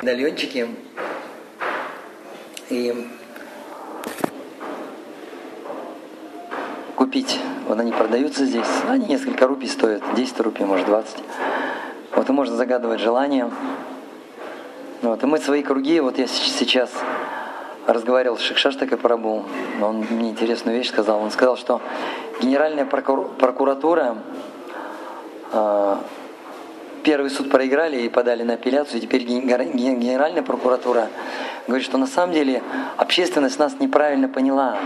медальончики. И купить. Вот они продаются здесь. Они несколько рупий стоят, 10 рупий, может 20. Вот и можно загадывать желание. Вот, и мы свои круги, вот я сейчас разговаривал с Шикшаштакой Прабу, он мне интересную вещь сказал. Он сказал, что Генеральная прокуратура э, первый суд проиграли и подали на апелляцию, и теперь Генеральная прокуратура говорит, что на самом деле общественность нас неправильно поняла.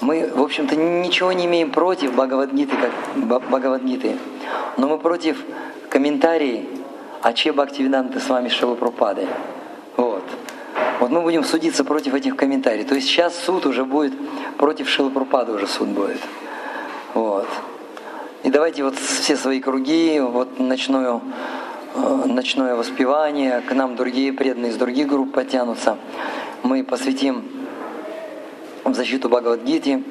Мы, в общем-то, ничего не имеем против Бхагавадгиты, как Бхагавадгиты, но мы против комментариев Аче Бхактивиданты с вами Шилапрупады. Вот. Вот мы будем судиться против этих комментариев. То есть сейчас суд уже будет, против Шилапрупады уже суд будет. Вот. И давайте вот все свои круги, вот ночное, э, ночное воспевание, к нам другие преданные из других групп потянутся. Мы посвятим в защиту Бхагавадгити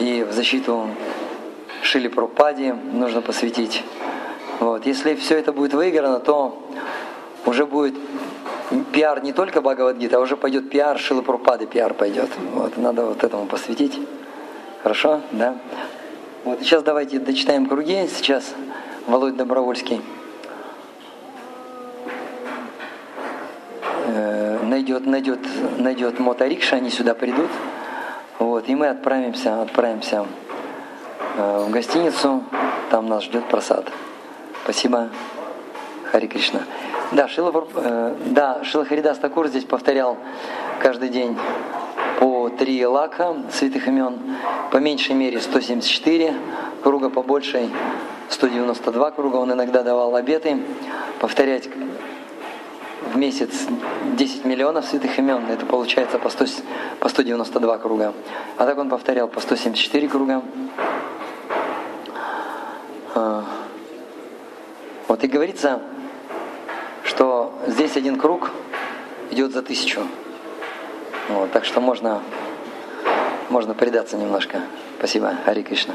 и в защиту Шили Пропади нужно посвятить. Вот. Если все это будет выиграно, то уже будет пиар не только Бхагавадгита, а уже пойдет пиар Шилы Пропады, пиар пойдет. Вот. Надо вот этому посвятить. Хорошо? Да? Вот. Сейчас давайте дочитаем круги. Сейчас Володь Добровольский э, найдет, найдет, найдет моторикша, они сюда придут. Вот, и мы отправимся, отправимся э, в гостиницу, там нас ждет просад. Спасибо, Хари Кришна. Да, Шила, э, да, Шила Харидас Такур здесь повторял каждый день по три лака святых имен, по меньшей мере 174 круга, по большей 192 круга. Он иногда давал обеты повторять в месяц 10 миллионов святых имен, это получается по, 100, по 192 круга. А так он повторял по 174 круга. А. Вот и говорится, что здесь один круг идет за тысячу. Вот, так что можно, можно предаться немножко. Спасибо, Хари Кришна.